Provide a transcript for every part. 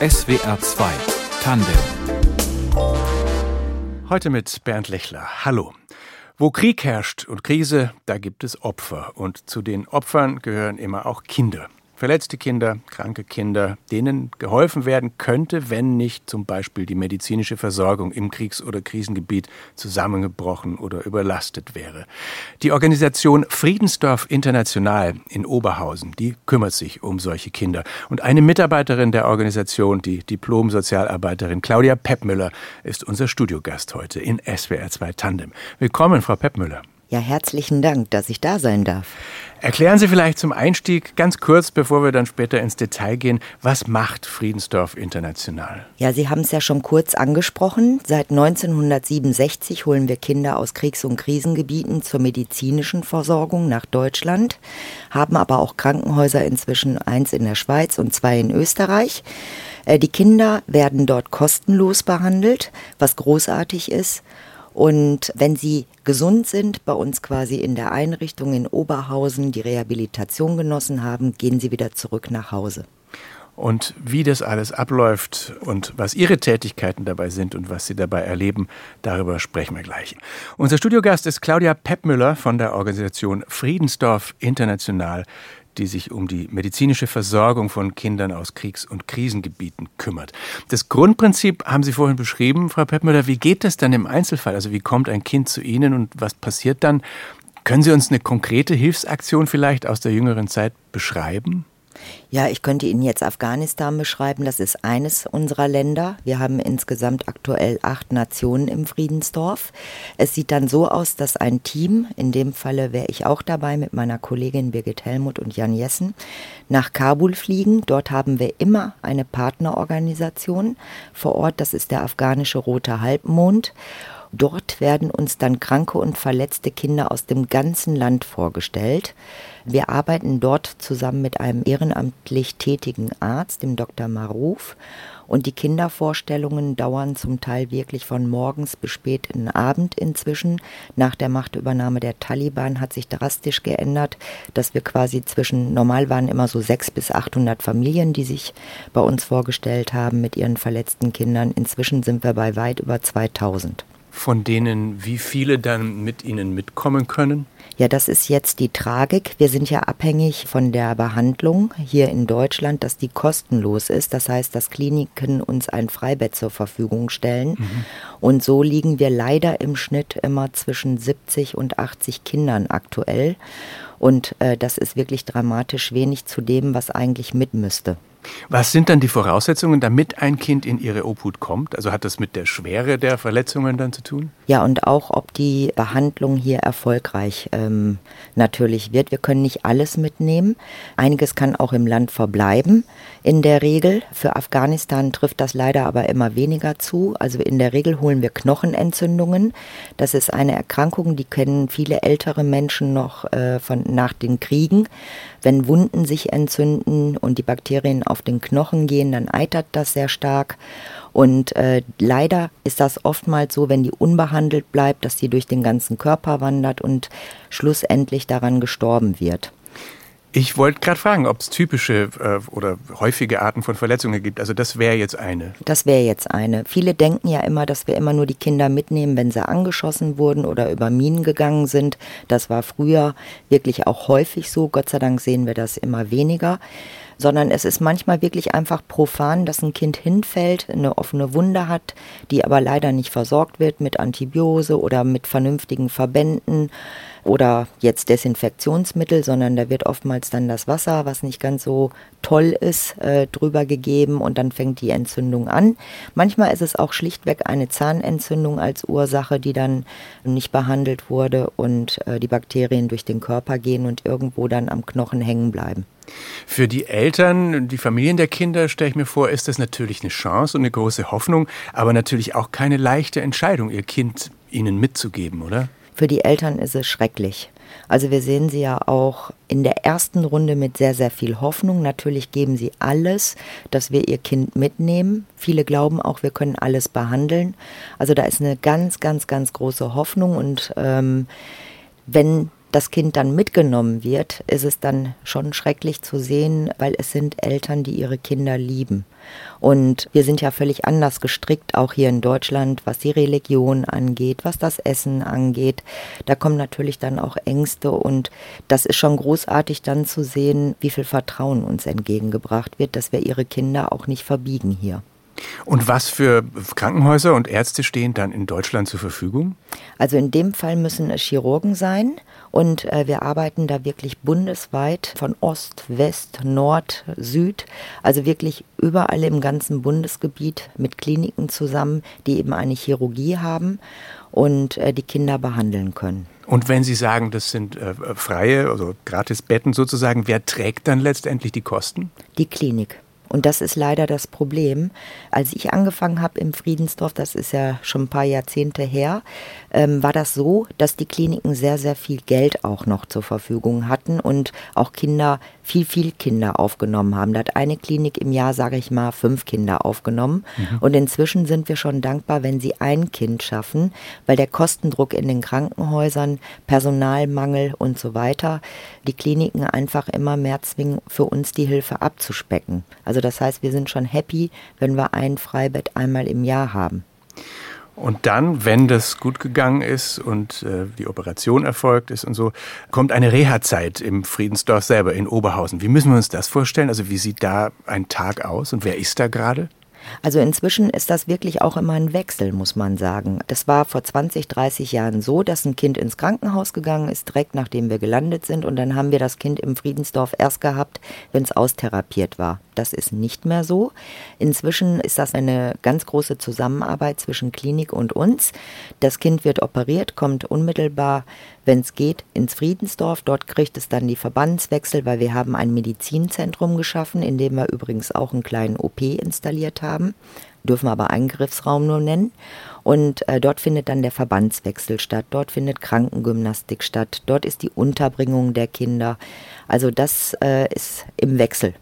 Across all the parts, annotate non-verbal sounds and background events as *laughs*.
SWR 2 Tandem. Heute mit Bernd Lechler. Hallo. Wo Krieg herrscht und Krise, da gibt es Opfer. Und zu den Opfern gehören immer auch Kinder. Verletzte Kinder, kranke Kinder, denen geholfen werden könnte, wenn nicht zum Beispiel die medizinische Versorgung im Kriegs- oder Krisengebiet zusammengebrochen oder überlastet wäre. Die Organisation Friedensdorf International in Oberhausen, die kümmert sich um solche Kinder. Und eine Mitarbeiterin der Organisation, die Diplom-Sozialarbeiterin Claudia Peppmüller, ist unser Studiogast heute in SWR 2 Tandem. Willkommen, Frau Peppmüller. Ja, herzlichen Dank, dass ich da sein darf. Erklären Sie vielleicht zum Einstieg ganz kurz, bevor wir dann später ins Detail gehen, was macht Friedensdorf International? Ja, Sie haben es ja schon kurz angesprochen. Seit 1967 holen wir Kinder aus Kriegs- und Krisengebieten zur medizinischen Versorgung nach Deutschland, haben aber auch Krankenhäuser inzwischen eins in der Schweiz und zwei in Österreich. Äh, die Kinder werden dort kostenlos behandelt, was großartig ist. Und wenn sie gesund sind, bei uns quasi in der Einrichtung in Oberhausen die Rehabilitation genossen haben, gehen sie wieder zurück nach Hause. Und wie das alles abläuft und was Ihre Tätigkeiten dabei sind und was Sie dabei erleben, darüber sprechen wir gleich. Unser Studiogast ist Claudia Peppmüller von der Organisation Friedensdorf International die sich um die medizinische Versorgung von Kindern aus Kriegs- und Krisengebieten kümmert. Das Grundprinzip haben Sie vorhin beschrieben, Frau Peppmüller. Wie geht das dann im Einzelfall? Also wie kommt ein Kind zu Ihnen und was passiert dann? Können Sie uns eine konkrete Hilfsaktion vielleicht aus der jüngeren Zeit beschreiben? Ja, ich könnte Ihnen jetzt Afghanistan beschreiben. Das ist eines unserer Länder. Wir haben insgesamt aktuell acht Nationen im Friedensdorf. Es sieht dann so aus, dass ein Team, in dem Falle wäre ich auch dabei mit meiner Kollegin Birgit Helmut und Jan Jessen, nach Kabul fliegen. Dort haben wir immer eine Partnerorganisation vor Ort. Das ist der afghanische Rote Halbmond. Dort werden uns dann kranke und verletzte Kinder aus dem ganzen Land vorgestellt. Wir arbeiten dort zusammen mit einem ehrenamtlich tätigen Arzt, dem Dr. Maruf. Und die Kindervorstellungen dauern zum Teil wirklich von morgens bis spät in den Abend inzwischen. Nach der Machtübernahme der Taliban hat sich drastisch geändert, dass wir quasi zwischen, normal waren immer so sechs bis 800 Familien, die sich bei uns vorgestellt haben mit ihren verletzten Kindern. Inzwischen sind wir bei weit über 2000 von denen wie viele dann mit Ihnen mitkommen können? Ja, das ist jetzt die Tragik. Wir sind ja abhängig von der Behandlung hier in Deutschland, dass die kostenlos ist. Das heißt, dass Kliniken uns ein Freibett zur Verfügung stellen. Mhm. Und so liegen wir leider im Schnitt immer zwischen 70 und 80 Kindern aktuell. Und äh, das ist wirklich dramatisch wenig zu dem, was eigentlich mit müsste. Was sind dann die Voraussetzungen, damit ein Kind in Ihre Obhut kommt? Also hat das mit der Schwere der Verletzungen dann zu tun? Ja, und auch, ob die Behandlung hier erfolgreich ähm, natürlich wird. Wir können nicht alles mitnehmen. Einiges kann auch im Land verbleiben in der Regel. Für Afghanistan trifft das leider aber immer weniger zu. Also in der Regel holen wir Knochenentzündungen. Das ist eine Erkrankung, die kennen viele ältere Menschen noch äh, von, nach den Kriegen. Wenn Wunden sich entzünden und die Bakterien auf den Knochen gehen, dann eitert das sehr stark. Und äh, leider ist das oftmals so, wenn die unbehandelt bleibt, dass sie durch den ganzen Körper wandert und schlussendlich daran gestorben wird. Ich wollte gerade fragen, ob es typische äh, oder häufige Arten von Verletzungen gibt. Also das wäre jetzt eine. Das wäre jetzt eine. Viele denken ja immer, dass wir immer nur die Kinder mitnehmen, wenn sie angeschossen wurden oder über Minen gegangen sind. Das war früher wirklich auch häufig so. Gott sei Dank sehen wir das immer weniger sondern es ist manchmal wirklich einfach profan, dass ein Kind hinfällt, eine offene Wunde hat, die aber leider nicht versorgt wird mit Antibiose oder mit vernünftigen Verbänden oder jetzt Desinfektionsmittel, sondern da wird oftmals dann das Wasser, was nicht ganz so toll ist, äh, drüber gegeben und dann fängt die Entzündung an. Manchmal ist es auch schlichtweg eine Zahnentzündung als Ursache, die dann nicht behandelt wurde und äh, die Bakterien durch den Körper gehen und irgendwo dann am Knochen hängen bleiben. Für die Eltern, die Familien der Kinder, stelle ich mir vor, ist das natürlich eine Chance und eine große Hoffnung, aber natürlich auch keine leichte Entscheidung, ihr Kind ihnen mitzugeben, oder? Für die Eltern ist es schrecklich. Also wir sehen sie ja auch in der ersten Runde mit sehr, sehr viel Hoffnung. Natürlich geben sie alles, dass wir ihr Kind mitnehmen. Viele glauben auch, wir können alles behandeln. Also da ist eine ganz, ganz, ganz große Hoffnung. Und ähm, wenn das Kind dann mitgenommen wird, ist es dann schon schrecklich zu sehen, weil es sind Eltern, die ihre Kinder lieben. Und wir sind ja völlig anders gestrickt, auch hier in Deutschland, was die Religion angeht, was das Essen angeht. Da kommen natürlich dann auch Ängste und das ist schon großartig dann zu sehen, wie viel Vertrauen uns entgegengebracht wird, dass wir ihre Kinder auch nicht verbiegen hier. Und was für Krankenhäuser und Ärzte stehen dann in Deutschland zur Verfügung? Also in dem Fall müssen es Chirurgen sein und äh, wir arbeiten da wirklich bundesweit von Ost, West, Nord, Süd, also wirklich überall im ganzen Bundesgebiet mit Kliniken zusammen, die eben eine Chirurgie haben und äh, die Kinder behandeln können. Und wenn Sie sagen, das sind äh, freie, also Gratisbetten sozusagen, wer trägt dann letztendlich die Kosten? Die Klinik. Und das ist leider das Problem. Als ich angefangen habe im Friedensdorf, das ist ja schon ein paar Jahrzehnte her, ähm, war das so, dass die Kliniken sehr, sehr viel Geld auch noch zur Verfügung hatten und auch Kinder, viel, viel Kinder aufgenommen haben. Da hat eine Klinik im Jahr, sage ich mal, fünf Kinder aufgenommen. Mhm. Und inzwischen sind wir schon dankbar, wenn sie ein Kind schaffen, weil der Kostendruck in den Krankenhäusern, Personalmangel und so weiter, die Kliniken einfach immer mehr zwingen, für uns die Hilfe abzuspecken. Also das heißt, wir sind schon happy, wenn wir ein Freibett einmal im Jahr haben. Und dann, wenn das gut gegangen ist und äh, die Operation erfolgt ist und so, kommt eine Reha-Zeit im Friedensdorf selber in Oberhausen. Wie müssen wir uns das vorstellen? Also wie sieht da ein Tag aus und wer ist da gerade? Also inzwischen ist das wirklich auch immer ein Wechsel, muss man sagen. Das war vor 20, 30 Jahren so, dass ein Kind ins Krankenhaus gegangen ist, direkt nachdem wir gelandet sind. Und dann haben wir das Kind im Friedensdorf erst gehabt, wenn es austherapiert war. Das ist nicht mehr so. Inzwischen ist das eine ganz große Zusammenarbeit zwischen Klinik und uns. Das Kind wird operiert, kommt unmittelbar, wenn es geht, ins Friedensdorf. Dort kriegt es dann die Verbandswechsel, weil wir haben ein Medizinzentrum geschaffen, in dem wir übrigens auch einen kleinen OP installiert haben. Dürfen aber Eingriffsraum nur nennen. Und äh, dort findet dann der Verbandswechsel statt. Dort findet Krankengymnastik statt. Dort ist die Unterbringung der Kinder. Also das äh, ist im Wechsel.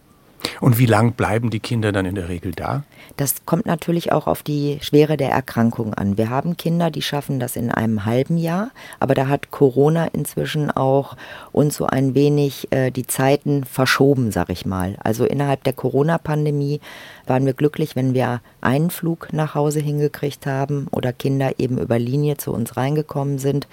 Und wie lang bleiben die Kinder dann in der Regel da? Das kommt natürlich auch auf die Schwere der Erkrankung an. Wir haben Kinder, die schaffen das in einem halben Jahr, aber da hat Corona inzwischen auch uns so ein wenig äh, die Zeiten verschoben, sag ich mal. Also innerhalb der Corona-Pandemie waren wir glücklich, wenn wir einen Flug nach Hause hingekriegt haben oder Kinder eben über Linie zu uns reingekommen sind.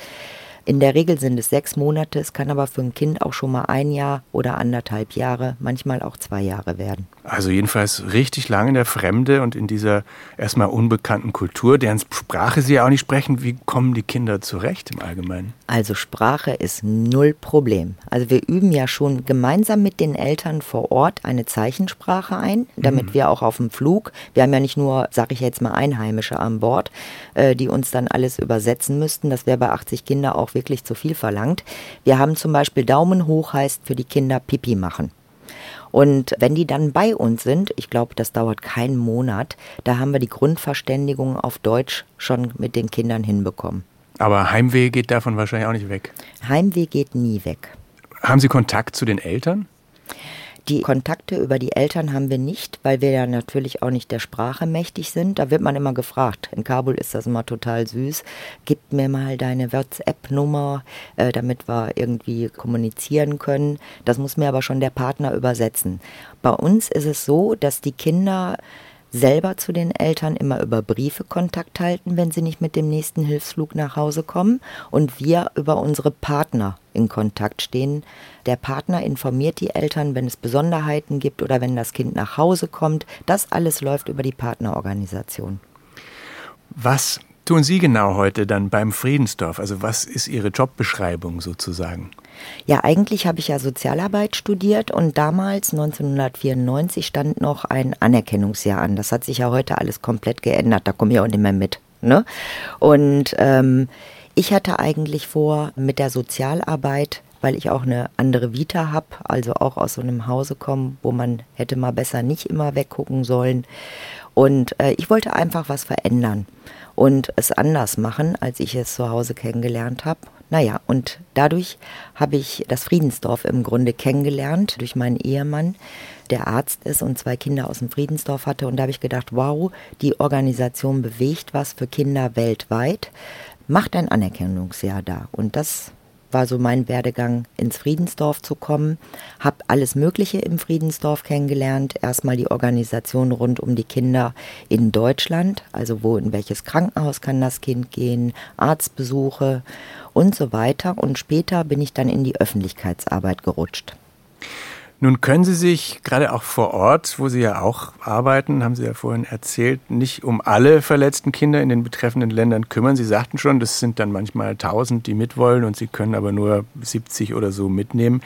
In der Regel sind es sechs Monate, es kann aber für ein Kind auch schon mal ein Jahr oder anderthalb Jahre, manchmal auch zwei Jahre werden. Also jedenfalls richtig lang in der Fremde und in dieser erstmal unbekannten Kultur, deren Sprache Sie ja auch nicht sprechen. Wie kommen die Kinder zurecht im Allgemeinen? Also Sprache ist null Problem. Also wir üben ja schon gemeinsam mit den Eltern vor Ort eine Zeichensprache ein, damit mhm. wir auch auf dem Flug, wir haben ja nicht nur, sage ich jetzt mal, Einheimische an Bord, äh, die uns dann alles übersetzen müssten. Das wäre bei 80 Kindern auch wirklich zu viel verlangt. Wir haben zum Beispiel Daumen hoch heißt für die Kinder Pipi machen. Und wenn die dann bei uns sind, ich glaube, das dauert keinen Monat, da haben wir die Grundverständigung auf Deutsch schon mit den Kindern hinbekommen. Aber Heimweh geht davon wahrscheinlich auch nicht weg. Heimweh geht nie weg. Haben Sie Kontakt zu den Eltern? Die Kontakte über die Eltern haben wir nicht, weil wir ja natürlich auch nicht der Sprache mächtig sind. Da wird man immer gefragt. In Kabul ist das immer total süß. Gib mir mal deine WhatsApp-Nummer, äh, damit wir irgendwie kommunizieren können. Das muss mir aber schon der Partner übersetzen. Bei uns ist es so, dass die Kinder selber zu den Eltern immer über Briefe Kontakt halten, wenn sie nicht mit dem nächsten Hilfsflug nach Hause kommen und wir über unsere Partner in Kontakt stehen. Der Partner informiert die Eltern, wenn es Besonderheiten gibt oder wenn das Kind nach Hause kommt. Das alles läuft über die Partnerorganisation. Was tun Sie genau heute dann beim Friedensdorf? Also was ist Ihre Jobbeschreibung sozusagen? Ja, eigentlich habe ich ja Sozialarbeit studiert und damals, 1994, stand noch ein Anerkennungsjahr an. Das hat sich ja heute alles komplett geändert. Da komme ich auch nicht mehr mit. Ne? Und ähm, ich hatte eigentlich vor, mit der Sozialarbeit weil ich auch eine andere Vita habe, also auch aus so einem Hause komme, wo man hätte mal besser nicht immer weggucken sollen. Und äh, ich wollte einfach was verändern und es anders machen, als ich es zu Hause kennengelernt habe. Naja, und dadurch habe ich das Friedensdorf im Grunde kennengelernt durch meinen Ehemann, der Arzt ist und zwei Kinder aus dem Friedensdorf hatte. Und da habe ich gedacht, wow, die Organisation bewegt was für Kinder weltweit, macht ein Anerkennungsjahr da. Und das war so mein Werdegang, ins Friedensdorf zu kommen. Habe alles Mögliche im Friedensdorf kennengelernt. Erstmal die Organisation rund um die Kinder in Deutschland, also wo in welches Krankenhaus kann das Kind gehen, Arztbesuche und so weiter. Und später bin ich dann in die Öffentlichkeitsarbeit gerutscht. Nun können Sie sich gerade auch vor Ort, wo Sie ja auch arbeiten, haben Sie ja vorhin erzählt, nicht um alle verletzten Kinder in den betreffenden Ländern kümmern. Sie sagten schon, das sind dann manchmal 1000, die mitwollen und Sie können aber nur 70 oder so mitnehmen.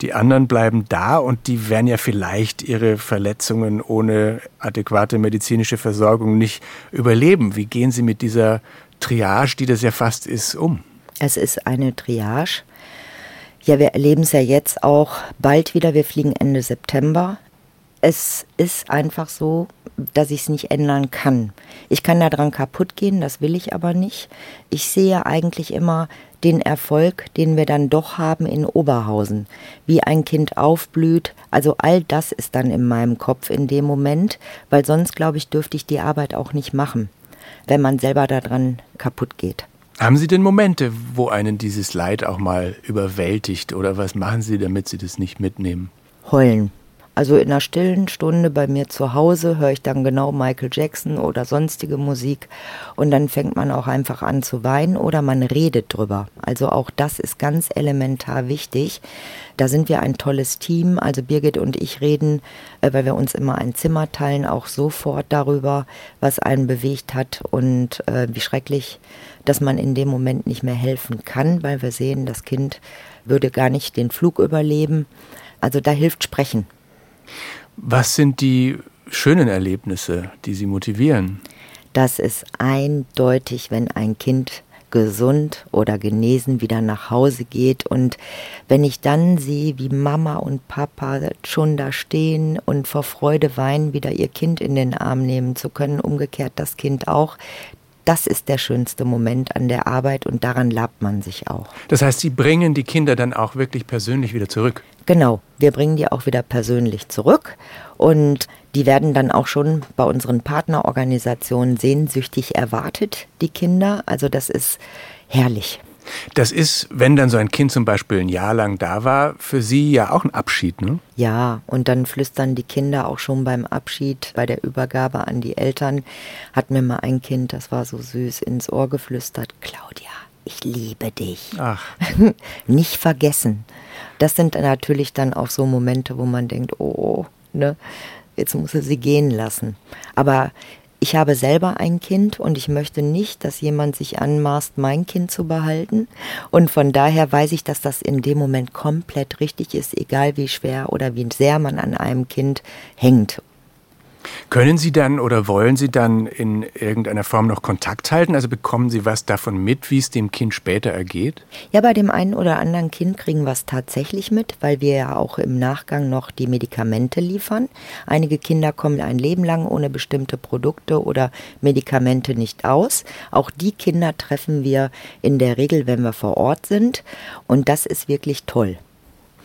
Die anderen bleiben da und die werden ja vielleicht ihre Verletzungen ohne adäquate medizinische Versorgung nicht überleben. Wie gehen Sie mit dieser Triage, die das ja fast ist, um? Es ist eine Triage ja, wir erleben es ja jetzt auch bald wieder. Wir fliegen Ende September. Es ist einfach so, dass ich es nicht ändern kann. Ich kann daran kaputt gehen, das will ich aber nicht. Ich sehe eigentlich immer den Erfolg, den wir dann doch haben in Oberhausen, wie ein Kind aufblüht. Also all das ist dann in meinem Kopf in dem Moment, weil sonst, glaube ich, dürfte ich die Arbeit auch nicht machen, wenn man selber daran kaputt geht. Haben Sie denn Momente, wo einen dieses Leid auch mal überwältigt oder was machen Sie, damit Sie das nicht mitnehmen? Heulen. Also in einer stillen Stunde bei mir zu Hause höre ich dann genau Michael Jackson oder sonstige Musik und dann fängt man auch einfach an zu weinen oder man redet drüber. Also auch das ist ganz elementar wichtig. Da sind wir ein tolles Team. Also Birgit und ich reden, äh, weil wir uns immer ein Zimmer teilen, auch sofort darüber, was einen bewegt hat und äh, wie schrecklich, dass man in dem Moment nicht mehr helfen kann, weil wir sehen, das Kind würde gar nicht den Flug überleben. Also da hilft Sprechen. Was sind die schönen Erlebnisse, die Sie motivieren? Das ist eindeutig, wenn ein Kind gesund oder genesen wieder nach Hause geht. Und wenn ich dann sehe, wie Mama und Papa schon da stehen und vor Freude weinen, wieder ihr Kind in den Arm nehmen zu können, umgekehrt das Kind auch, das ist der schönste Moment an der Arbeit und daran labt man sich auch. Das heißt, Sie bringen die Kinder dann auch wirklich persönlich wieder zurück? Genau, wir bringen die auch wieder persönlich zurück und die werden dann auch schon bei unseren Partnerorganisationen sehnsüchtig erwartet, die Kinder. Also das ist herrlich. Das ist, wenn dann so ein Kind zum Beispiel ein Jahr lang da war, für Sie ja auch ein Abschied, ne? Ja, und dann flüstern die Kinder auch schon beim Abschied, bei der Übergabe an die Eltern, hat mir mal ein Kind, das war so süß, ins Ohr geflüstert, Claudia, ich liebe dich. Ach. *laughs* Nicht vergessen. Das sind natürlich dann auch so Momente, wo man denkt, oh, ne, jetzt muss er sie gehen lassen. Aber ich habe selber ein Kind und ich möchte nicht, dass jemand sich anmaßt, mein Kind zu behalten. Und von daher weiß ich, dass das in dem Moment komplett richtig ist, egal wie schwer oder wie sehr man an einem Kind hängt können Sie dann oder wollen Sie dann in irgendeiner Form noch Kontakt halten? Also bekommen Sie was davon mit, wie es dem Kind später ergeht? Ja, bei dem einen oder anderen Kind kriegen wir es tatsächlich mit, weil wir ja auch im Nachgang noch die Medikamente liefern. Einige Kinder kommen ein Leben lang ohne bestimmte Produkte oder Medikamente nicht aus. Auch die Kinder treffen wir in der Regel, wenn wir vor Ort sind. Und das ist wirklich toll.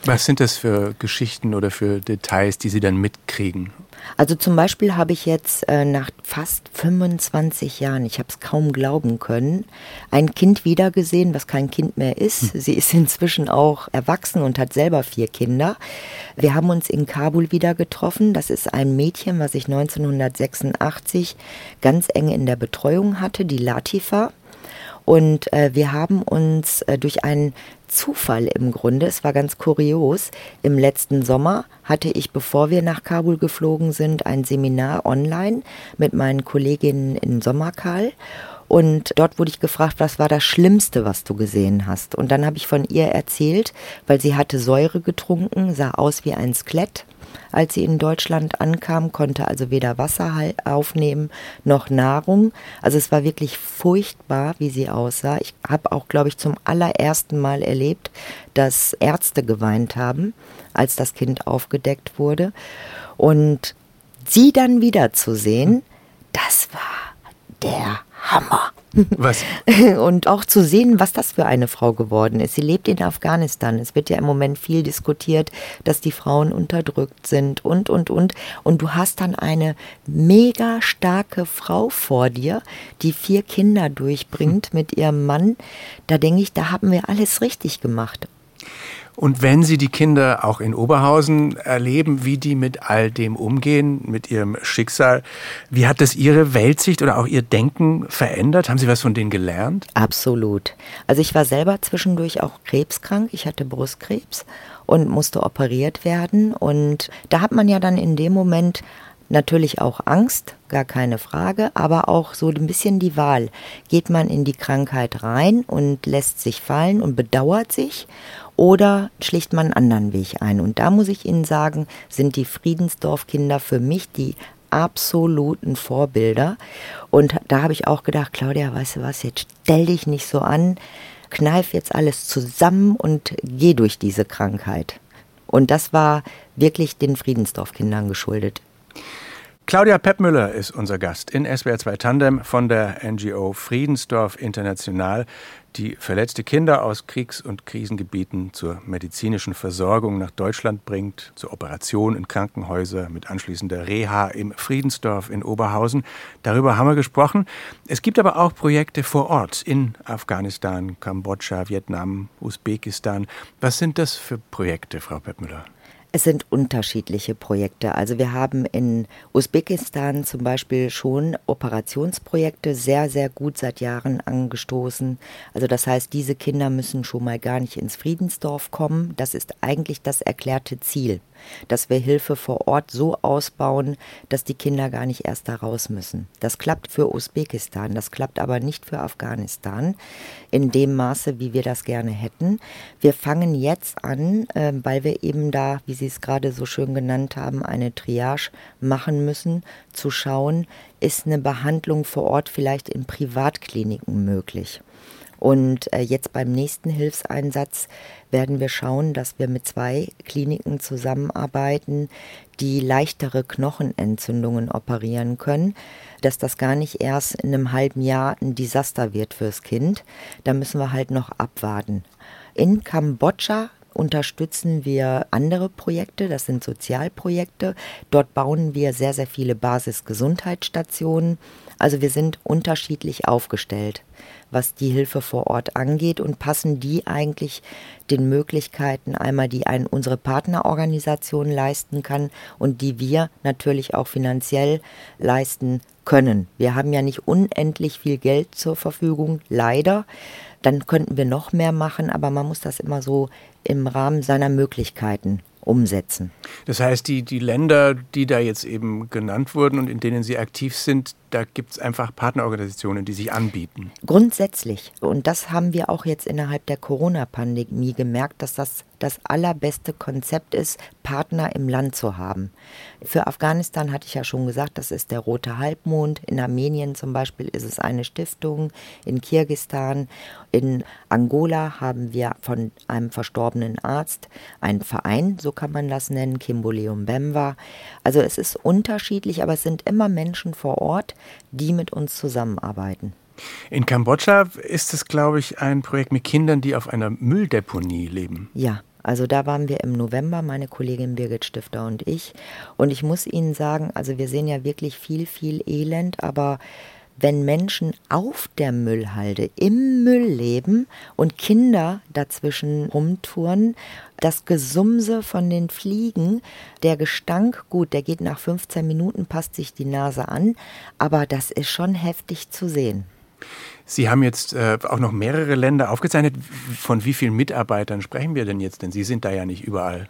Was sind das für Geschichten oder für Details, die Sie dann mitkriegen? Also zum Beispiel habe ich jetzt äh, nach fast 25 Jahren, ich habe es kaum glauben können, ein Kind wiedergesehen, was kein Kind mehr ist. Hm. Sie ist inzwischen auch erwachsen und hat selber vier Kinder. Wir haben uns in Kabul wieder getroffen. Das ist ein Mädchen, was ich 1986 ganz eng in der Betreuung hatte, die Latifa. Und äh, wir haben uns äh, durch einen Zufall im Grunde, es war ganz kurios, im letzten Sommer hatte ich, bevor wir nach Kabul geflogen sind, ein Seminar online mit meinen Kolleginnen in Sommerkal. Und dort wurde ich gefragt, was war das Schlimmste, was du gesehen hast? Und dann habe ich von ihr erzählt, weil sie hatte Säure getrunken, sah aus wie ein Skelett als sie in Deutschland ankam, konnte also weder Wasser aufnehmen noch Nahrung. Also es war wirklich furchtbar, wie sie aussah. Ich habe auch, glaube ich, zum allerersten Mal erlebt, dass Ärzte geweint haben, als das Kind aufgedeckt wurde. Und sie dann wiederzusehen, das war der Hammer. Was? *laughs* Und auch zu sehen, was das für eine Frau geworden ist. Sie lebt in Afghanistan. Es wird ja im Moment viel diskutiert, dass die Frauen unterdrückt sind und, und, und. Und du hast dann eine mega starke Frau vor dir, die vier Kinder durchbringt mit ihrem Mann. Da denke ich, da haben wir alles richtig gemacht. Und wenn Sie die Kinder auch in Oberhausen erleben, wie die mit all dem umgehen, mit ihrem Schicksal, wie hat das Ihre Weltsicht oder auch Ihr Denken verändert? Haben Sie was von denen gelernt? Absolut. Also ich war selber zwischendurch auch krebskrank. Ich hatte Brustkrebs und musste operiert werden. Und da hat man ja dann in dem Moment natürlich auch Angst, gar keine Frage, aber auch so ein bisschen die Wahl. Geht man in die Krankheit rein und lässt sich fallen und bedauert sich oder schlicht man einen anderen Weg ein? Und da muss ich Ihnen sagen, sind die Friedensdorfkinder für mich die absoluten Vorbilder. Und da habe ich auch gedacht, Claudia, weißt du was, jetzt stell dich nicht so an, kneif jetzt alles zusammen und geh durch diese Krankheit. Und das war wirklich den Friedensdorfkindern geschuldet. Claudia Peppmüller ist unser Gast in SWR 2 Tandem von der NGO Friedensdorf International, die verletzte Kinder aus Kriegs- und Krisengebieten zur medizinischen Versorgung nach Deutschland bringt, zur Operation in Krankenhäuser mit anschließender Reha im Friedensdorf in Oberhausen. Darüber haben wir gesprochen. Es gibt aber auch Projekte vor Ort in Afghanistan, Kambodscha, Vietnam, Usbekistan. Was sind das für Projekte, Frau Peppmüller? Es sind unterschiedliche Projekte. Also wir haben in Usbekistan zum Beispiel schon Operationsprojekte sehr, sehr gut seit Jahren angestoßen. Also das heißt, diese Kinder müssen schon mal gar nicht ins Friedensdorf kommen. Das ist eigentlich das erklärte Ziel dass wir Hilfe vor Ort so ausbauen, dass die Kinder gar nicht erst da raus müssen. Das klappt für Usbekistan, das klappt aber nicht für Afghanistan in dem Maße, wie wir das gerne hätten. Wir fangen jetzt an, äh, weil wir eben da, wie Sie es gerade so schön genannt haben, eine Triage machen müssen, zu schauen, ist eine Behandlung vor Ort vielleicht in Privatkliniken möglich. Und äh, jetzt beim nächsten Hilfseinsatz werden wir schauen, dass wir mit zwei Kliniken zusammenarbeiten, die leichtere Knochenentzündungen operieren können, dass das gar nicht erst in einem halben Jahr ein Desaster wird fürs Kind. Da müssen wir halt noch abwarten. In Kambodscha unterstützen wir andere Projekte, das sind Sozialprojekte. Dort bauen wir sehr, sehr viele Basisgesundheitsstationen. Also wir sind unterschiedlich aufgestellt was die Hilfe vor Ort angeht und passen die eigentlich den Möglichkeiten einmal, die ein, unsere Partnerorganisation leisten kann und die wir natürlich auch finanziell leisten können. Wir haben ja nicht unendlich viel Geld zur Verfügung, leider. Dann könnten wir noch mehr machen, aber man muss das immer so im Rahmen seiner Möglichkeiten umsetzen. Das heißt, die, die Länder, die da jetzt eben genannt wurden und in denen Sie aktiv sind, da gibt es einfach Partnerorganisationen, die sich anbieten. Grundsätzlich. Und das haben wir auch jetzt innerhalb der Corona-Pandemie gemerkt, dass das das allerbeste Konzept ist, Partner im Land zu haben. Für Afghanistan hatte ich ja schon gesagt, das ist der Rote Halbmond. In Armenien zum Beispiel ist es eine Stiftung. In Kirgistan, in Angola haben wir von einem verstorbenen Arzt einen Verein, so kann man das nennen, Kimboleum Bemba. Also es ist unterschiedlich, aber es sind immer Menschen vor Ort, die mit uns zusammenarbeiten. In Kambodscha ist es, glaube ich, ein Projekt mit Kindern, die auf einer Mülldeponie leben. Ja, also da waren wir im November, meine Kollegin Birgit Stifter und ich. Und ich muss Ihnen sagen, also wir sehen ja wirklich viel, viel Elend, aber wenn Menschen auf der Müllhalde im Müll leben und Kinder dazwischen rumtouren, das Gesumse von den Fliegen, der Gestank, gut, der geht nach 15 Minuten, passt sich die Nase an, aber das ist schon heftig zu sehen. Sie haben jetzt äh, auch noch mehrere Länder aufgezeichnet. Von wie vielen Mitarbeitern sprechen wir denn jetzt? Denn Sie sind da ja nicht überall.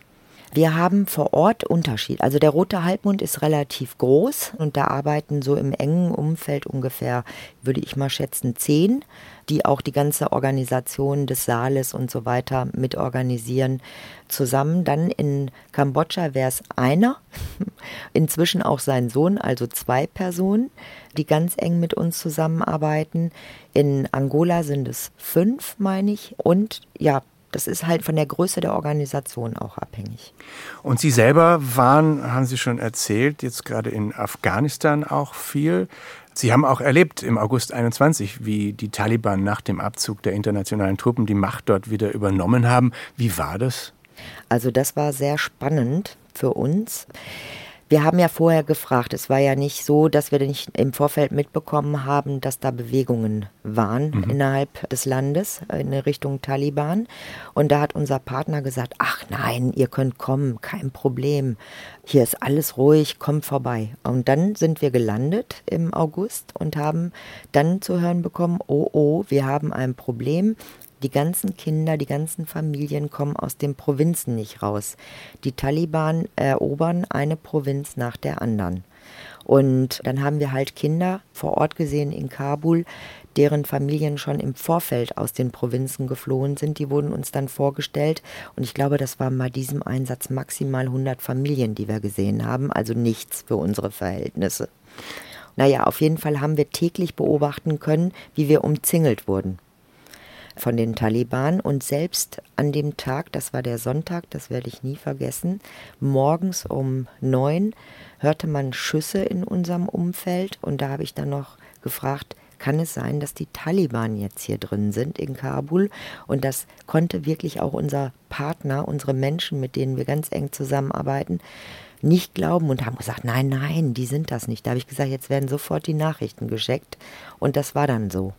Wir haben vor Ort Unterschied. Also der Rote Halbmond ist relativ groß und da arbeiten so im engen Umfeld ungefähr, würde ich mal schätzen, zehn, die auch die ganze Organisation des Saales und so weiter mitorganisieren zusammen. Dann in Kambodscha wäre es einer, *laughs* inzwischen auch sein Sohn, also zwei Personen, die ganz eng mit uns zusammenarbeiten. In Angola sind es fünf, meine ich. Und ja, Das ist halt von der Größe der Organisation auch abhängig. Und Sie selber waren, haben Sie schon erzählt, jetzt gerade in Afghanistan auch viel. Sie haben auch erlebt im August 21, wie die Taliban nach dem Abzug der internationalen Truppen die Macht dort wieder übernommen haben. Wie war das? Also das war sehr spannend für uns. Wir haben ja vorher gefragt, es war ja nicht so, dass wir nicht im Vorfeld mitbekommen haben, dass da Bewegungen waren mhm. innerhalb des Landes in Richtung Taliban. Und da hat unser Partner gesagt, ach nein, ihr könnt kommen, kein Problem. Hier ist alles ruhig, kommt vorbei. Und dann sind wir gelandet im August und haben dann zu hören bekommen, oh oh, wir haben ein Problem. Die ganzen Kinder, die ganzen Familien kommen aus den Provinzen nicht raus. Die Taliban erobern eine Provinz nach der anderen. Und dann haben wir halt Kinder vor Ort gesehen in Kabul, deren Familien schon im Vorfeld aus den Provinzen geflohen sind. Die wurden uns dann vorgestellt. Und ich glaube, das waren bei diesem Einsatz maximal 100 Familien, die wir gesehen haben. Also nichts für unsere Verhältnisse. Naja, auf jeden Fall haben wir täglich beobachten können, wie wir umzingelt wurden von den Taliban. Und selbst an dem Tag, das war der Sonntag, das werde ich nie vergessen, morgens um neun hörte man Schüsse in unserem Umfeld. Und da habe ich dann noch gefragt, kann es sein, dass die Taliban jetzt hier drin sind in Kabul? Und das konnte wirklich auch unser Partner, unsere Menschen, mit denen wir ganz eng zusammenarbeiten, nicht glauben und haben gesagt, nein, nein, die sind das nicht. Da habe ich gesagt, jetzt werden sofort die Nachrichten gescheckt. Und das war dann so.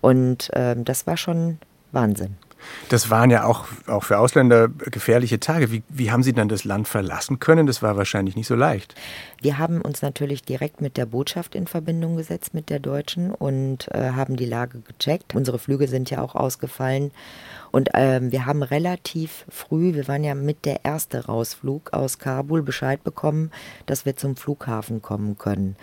Und ähm, das war schon Wahnsinn. Das waren ja auch, auch für Ausländer gefährliche Tage. Wie, wie haben Sie dann das Land verlassen können? Das war wahrscheinlich nicht so leicht. Wir haben uns natürlich direkt mit der Botschaft in Verbindung gesetzt, mit der deutschen, und äh, haben die Lage gecheckt. Unsere Flüge sind ja auch ausgefallen. Und ähm, wir haben relativ früh, wir waren ja mit der erste Rausflug aus Kabul, Bescheid bekommen, dass wir zum Flughafen kommen können.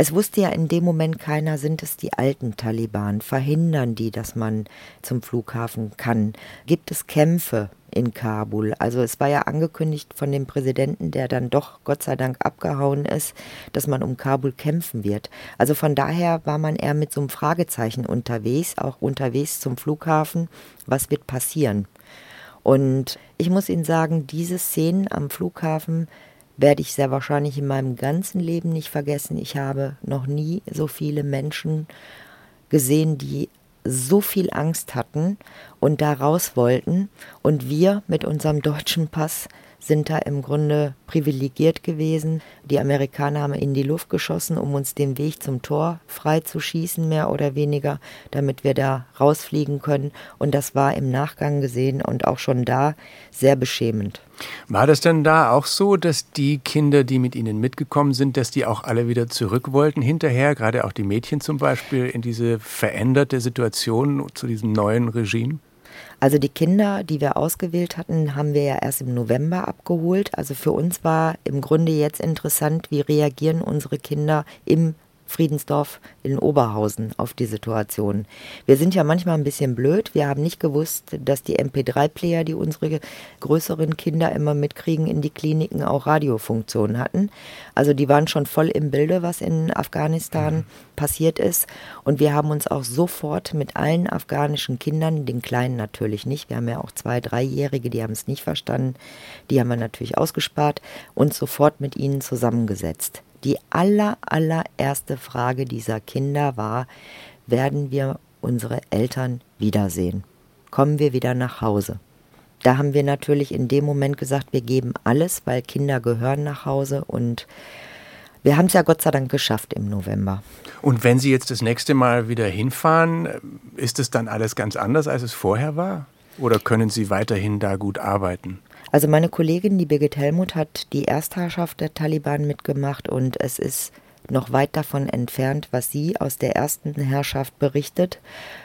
Es wusste ja in dem Moment keiner, sind es die alten Taliban? Verhindern die, dass man zum Flughafen kann? Gibt es Kämpfe in Kabul? Also es war ja angekündigt von dem Präsidenten, der dann doch Gott sei Dank abgehauen ist, dass man um Kabul kämpfen wird. Also von daher war man eher mit so einem Fragezeichen unterwegs, auch unterwegs zum Flughafen. Was wird passieren? Und ich muss Ihnen sagen, diese Szenen am Flughafen werde ich sehr wahrscheinlich in meinem ganzen Leben nicht vergessen. Ich habe noch nie so viele Menschen gesehen, die so viel Angst hatten und da raus wollten. Und wir mit unserem deutschen Pass sind da im Grunde privilegiert gewesen. Die Amerikaner haben in die Luft geschossen, um uns den Weg zum Tor frei zu schießen, mehr oder weniger, damit wir da rausfliegen können. Und das war im Nachgang gesehen und auch schon da sehr beschämend. War das denn da auch so, dass die Kinder, die mit Ihnen mitgekommen sind, dass die auch alle wieder zurück wollten hinterher, gerade auch die Mädchen zum Beispiel, in diese veränderte Situation zu diesem neuen Regime? Also die Kinder, die wir ausgewählt hatten, haben wir ja erst im November abgeholt. Also für uns war im Grunde jetzt interessant, wie reagieren unsere Kinder im Friedensdorf in Oberhausen auf die Situation. Wir sind ja manchmal ein bisschen blöd. Wir haben nicht gewusst, dass die MP3-Player, die unsere größeren Kinder immer mitkriegen, in die Kliniken auch Radiofunktionen hatten. Also die waren schon voll im Bilde, was in Afghanistan mhm. passiert ist. Und wir haben uns auch sofort mit allen afghanischen Kindern, den Kleinen natürlich nicht, wir haben ja auch zwei, dreijährige, die haben es nicht verstanden, die haben wir natürlich ausgespart, uns sofort mit ihnen zusammengesetzt. Die aller, allererste Frage dieser Kinder war, werden wir unsere Eltern wiedersehen? Kommen wir wieder nach Hause? Da haben wir natürlich in dem Moment gesagt, wir geben alles, weil Kinder gehören nach Hause und wir haben es ja Gott sei Dank geschafft im November. Und wenn Sie jetzt das nächste Mal wieder hinfahren, ist es dann alles ganz anders, als es vorher war? Oder können Sie weiterhin da gut arbeiten? Also meine Kollegin, die Birgit Helmut, hat die Erstherrschaft der Taliban mitgemacht und es ist noch weit davon entfernt, was sie aus der ersten Herrschaft berichtet.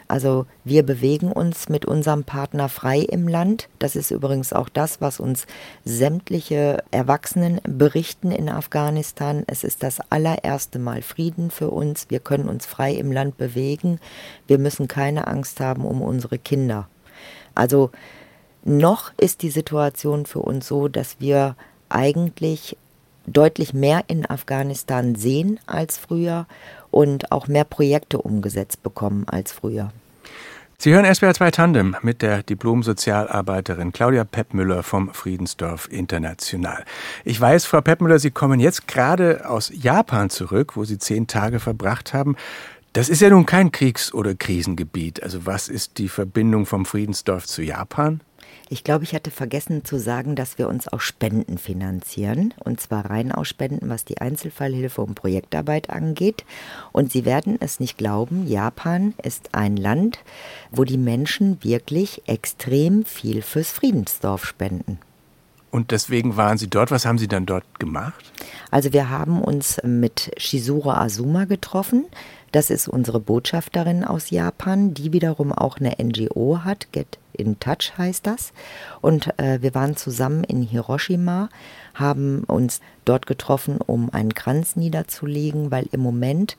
Also wir bewegen uns mit unserem Partner frei im Land. Das ist übrigens auch das, was uns sämtliche Erwachsenen berichten in Afghanistan. Es ist das allererste Mal Frieden für uns. Wir können uns frei im Land bewegen. Wir müssen keine Angst haben um unsere Kinder. Also noch ist die Situation für uns so, dass wir eigentlich deutlich mehr in Afghanistan sehen als früher und auch mehr Projekte umgesetzt bekommen als früher. Sie hören SBR 2 Tandem mit der Diplom-Sozialarbeiterin Claudia Peppmüller vom Friedensdorf International. Ich weiß, Frau Peppmüller, Sie kommen jetzt gerade aus Japan zurück, wo Sie zehn Tage verbracht haben. Das ist ja nun kein Kriegs- oder Krisengebiet. Also was ist die Verbindung vom Friedensdorf zu Japan? Ich glaube, ich hatte vergessen zu sagen, dass wir uns aus Spenden finanzieren. Und zwar rein aus Spenden, was die Einzelfallhilfe und Projektarbeit angeht. Und Sie werden es nicht glauben, Japan ist ein Land, wo die Menschen wirklich extrem viel fürs Friedensdorf spenden. Und deswegen waren Sie dort. Was haben Sie dann dort gemacht? Also wir haben uns mit Shizuro Azuma getroffen. Das ist unsere Botschafterin aus Japan, die wiederum auch eine NGO hat, Get in Touch heißt das. Und äh, wir waren zusammen in Hiroshima, haben uns dort getroffen, um einen Kranz niederzulegen, weil im Moment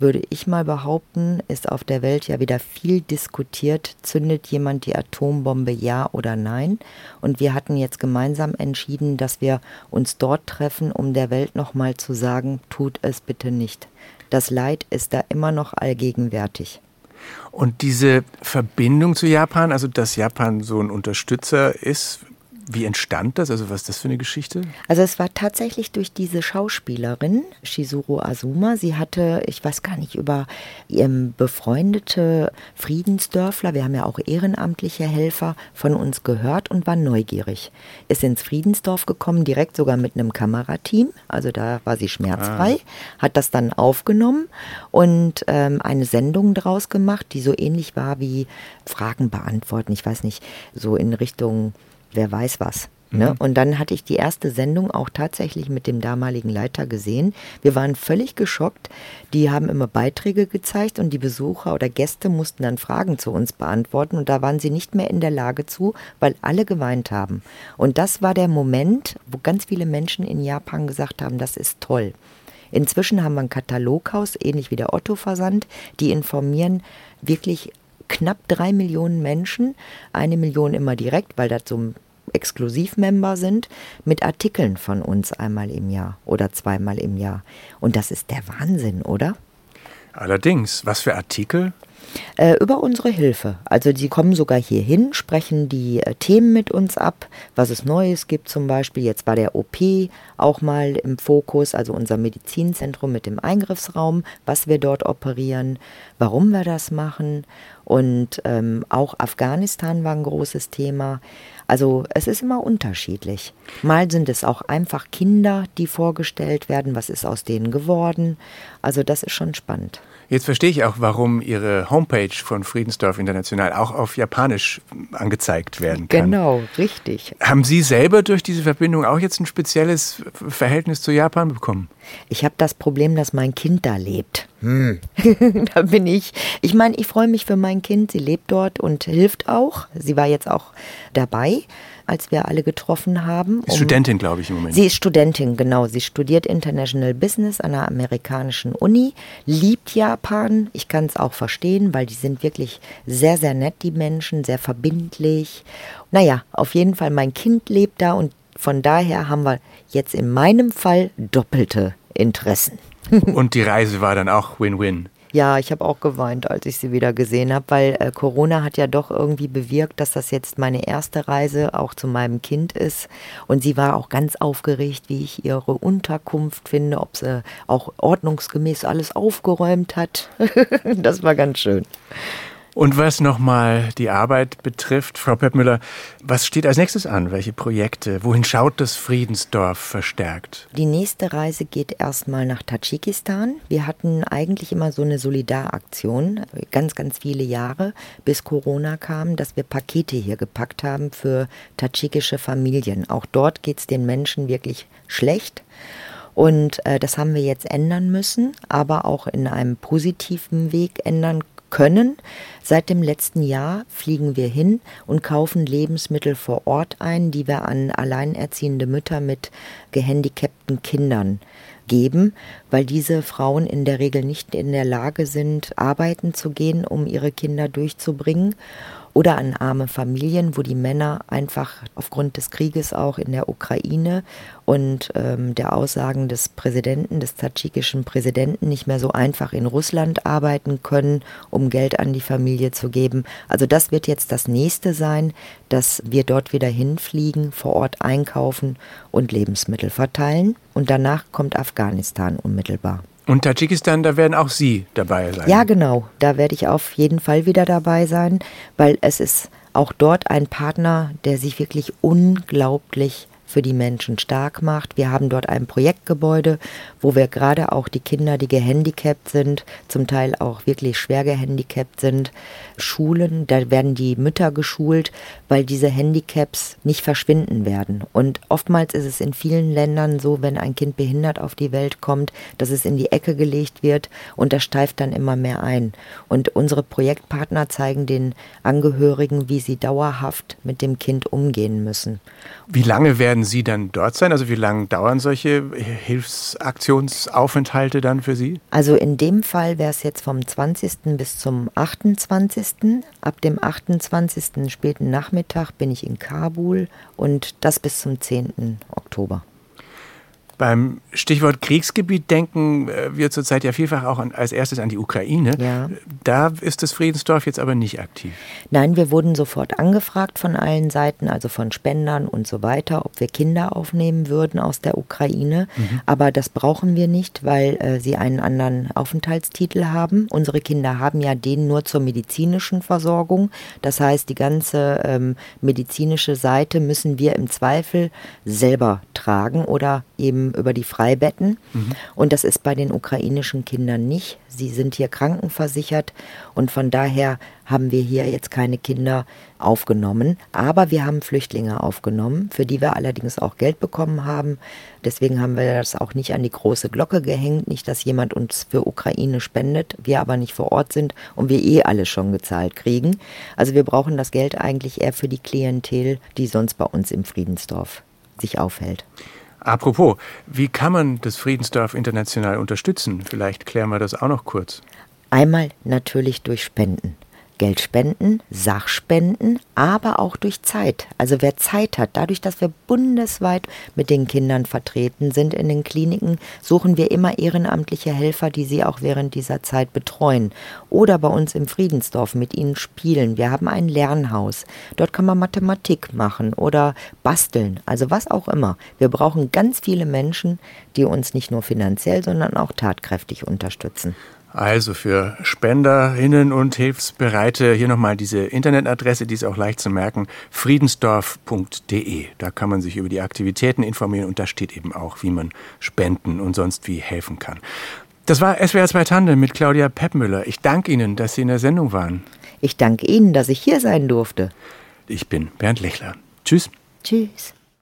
würde ich mal behaupten, ist auf der Welt ja wieder viel diskutiert, zündet jemand die Atombombe ja oder nein. Und wir hatten jetzt gemeinsam entschieden, dass wir uns dort treffen, um der Welt nochmal zu sagen, tut es bitte nicht das Leid ist da immer noch allgegenwärtig. Und diese Verbindung zu Japan, also dass Japan so ein Unterstützer ist, wie entstand das? Also was ist das für eine Geschichte? Also es war tatsächlich durch diese Schauspielerin Shizuru Azuma. Sie hatte, ich weiß gar nicht, über ihrem befreundete Friedensdörfler, wir haben ja auch ehrenamtliche Helfer, von uns gehört und war neugierig. Ist ins Friedensdorf gekommen, direkt sogar mit einem Kamerateam. Also da war sie schmerzfrei, ah. hat das dann aufgenommen und ähm, eine Sendung draus gemacht, die so ähnlich war wie Fragen beantworten. Ich weiß nicht, so in Richtung wer weiß was. Ne? Mhm. Und dann hatte ich die erste Sendung auch tatsächlich mit dem damaligen Leiter gesehen. Wir waren völlig geschockt. Die haben immer Beiträge gezeigt und die Besucher oder Gäste mussten dann Fragen zu uns beantworten. Und da waren sie nicht mehr in der Lage zu, weil alle geweint haben. Und das war der Moment, wo ganz viele Menschen in Japan gesagt haben, das ist toll. Inzwischen haben wir ein Kataloghaus, ähnlich wie der Otto-Versand, die informieren wirklich knapp drei Millionen Menschen, eine Million immer direkt, weil das so Exklusivmember sind, mit Artikeln von uns einmal im Jahr oder zweimal im Jahr. Und das ist der Wahnsinn, oder? Allerdings, was für Artikel? Äh, über unsere Hilfe. Also die kommen sogar hier hin, sprechen die äh, Themen mit uns ab, was es Neues gibt zum Beispiel. Jetzt war der OP auch mal im Fokus, also unser Medizinzentrum mit dem Eingriffsraum, was wir dort operieren, warum wir das machen. Und ähm, auch Afghanistan war ein großes Thema. Also es ist immer unterschiedlich. Mal sind es auch einfach Kinder, die vorgestellt werden, was ist aus denen geworden. Also das ist schon spannend. Jetzt verstehe ich auch, warum Ihre Homepage von Friedensdorf International auch auf Japanisch angezeigt werden kann. Genau, richtig. Haben Sie selber durch diese Verbindung auch jetzt ein spezielles Verhältnis zu Japan bekommen? Ich habe das Problem, dass mein Kind da lebt. Hm. *laughs* da bin ich. Ich meine, ich freue mich für mein Kind. Sie lebt dort und hilft auch. Sie war jetzt auch dabei als wir alle getroffen haben. Um Studentin, glaube ich, im Moment. Sie ist Studentin, genau. Sie studiert International Business an einer amerikanischen Uni, liebt Japan. Ich kann es auch verstehen, weil die sind wirklich sehr, sehr nett, die Menschen, sehr verbindlich. Naja, auf jeden Fall, mein Kind lebt da und von daher haben wir jetzt in meinem Fall doppelte Interessen. *laughs* und die Reise war dann auch Win-Win. Ja, ich habe auch geweint, als ich sie wieder gesehen habe, weil äh, Corona hat ja doch irgendwie bewirkt, dass das jetzt meine erste Reise auch zu meinem Kind ist. Und sie war auch ganz aufgeregt, wie ich ihre Unterkunft finde, ob sie auch ordnungsgemäß alles aufgeräumt hat. *laughs* das war ganz schön. Und was nochmal die Arbeit betrifft, Frau Peppmüller, was steht als nächstes an? Welche Projekte? Wohin schaut das Friedensdorf verstärkt? Die nächste Reise geht erstmal nach Tadschikistan. Wir hatten eigentlich immer so eine Solidaraktion, ganz, ganz viele Jahre, bis Corona kam, dass wir Pakete hier gepackt haben für tadschikische Familien. Auch dort geht es den Menschen wirklich schlecht. Und äh, das haben wir jetzt ändern müssen, aber auch in einem positiven Weg ändern können. Seit dem letzten Jahr fliegen wir hin und kaufen Lebensmittel vor Ort ein, die wir an alleinerziehende Mütter mit gehandicapten Kindern geben, weil diese Frauen in der Regel nicht in der Lage sind, arbeiten zu gehen, um ihre Kinder durchzubringen. Oder an arme Familien, wo die Männer einfach aufgrund des Krieges auch in der Ukraine und ähm, der Aussagen des Präsidenten, des tadschikischen Präsidenten, nicht mehr so einfach in Russland arbeiten können, um Geld an die Familie zu geben. Also das wird jetzt das nächste sein, dass wir dort wieder hinfliegen, vor Ort einkaufen und Lebensmittel verteilen. Und danach kommt Afghanistan unmittelbar. Und Tadschikistan, da werden auch Sie dabei sein. Ja, genau. Da werde ich auf jeden Fall wieder dabei sein, weil es ist auch dort ein Partner, der sich wirklich unglaublich für die Menschen stark macht. Wir haben dort ein Projektgebäude, wo wir gerade auch die Kinder, die gehandicapt sind, zum Teil auch wirklich schwer gehandicapt sind, schulen. Da werden die Mütter geschult, weil diese Handicaps nicht verschwinden werden. Und oftmals ist es in vielen Ländern so, wenn ein Kind behindert auf die Welt kommt, dass es in die Ecke gelegt wird und das steift dann immer mehr ein. Und unsere Projektpartner zeigen den Angehörigen, wie sie dauerhaft mit dem Kind umgehen müssen. Wie lange werden Sie dann dort sein? Also wie lange dauern solche Hilfsaktionsaufenthalte dann für Sie? Also in dem Fall wäre es jetzt vom 20. bis zum 28. Ab dem 28. späten Nachmittag bin ich in Kabul und das bis zum 10. Oktober. Beim Stichwort Kriegsgebiet denken äh, wir zurzeit ja vielfach auch an, als erstes an die Ukraine. Ja. Da ist das Friedensdorf jetzt aber nicht aktiv. Nein, wir wurden sofort angefragt von allen Seiten, also von Spendern und so weiter, ob wir Kinder aufnehmen würden aus der Ukraine. Mhm. Aber das brauchen wir nicht, weil äh, sie einen anderen Aufenthaltstitel haben. Unsere Kinder haben ja den nur zur medizinischen Versorgung. Das heißt, die ganze ähm, medizinische Seite müssen wir im Zweifel selber tragen oder eben über die Freibetten. Mhm. Und das ist bei den ukrainischen Kindern nicht. Sie sind hier krankenversichert und von daher haben wir hier jetzt keine Kinder aufgenommen. Aber wir haben Flüchtlinge aufgenommen, für die wir allerdings auch Geld bekommen haben. Deswegen haben wir das auch nicht an die große Glocke gehängt. Nicht, dass jemand uns für Ukraine spendet, wir aber nicht vor Ort sind und wir eh alles schon gezahlt kriegen. Also wir brauchen das Geld eigentlich eher für die Klientel, die sonst bei uns im Friedensdorf sich aufhält. Apropos, wie kann man das Friedensdorf international unterstützen? Vielleicht klären wir das auch noch kurz. Einmal natürlich durch Spenden. Geld spenden, Sachspenden, aber auch durch Zeit. Also wer Zeit hat, dadurch, dass wir bundesweit mit den Kindern vertreten sind in den Kliniken, suchen wir immer ehrenamtliche Helfer, die sie auch während dieser Zeit betreuen. Oder bei uns im Friedensdorf mit ihnen spielen. Wir haben ein Lernhaus. Dort kann man Mathematik machen oder basteln, also was auch immer. Wir brauchen ganz viele Menschen, die uns nicht nur finanziell, sondern auch tatkräftig unterstützen. Also für Spenderinnen und Hilfsbereite hier nochmal diese Internetadresse, die ist auch leicht zu merken, friedensdorf.de. Da kann man sich über die Aktivitäten informieren und da steht eben auch, wie man spenden und sonst wie helfen kann. Das war SWR 2 Tandem mit Claudia Peppmüller. Ich danke Ihnen, dass Sie in der Sendung waren. Ich danke Ihnen, dass ich hier sein durfte. Ich bin Bernd Lechler. Tschüss. Tschüss.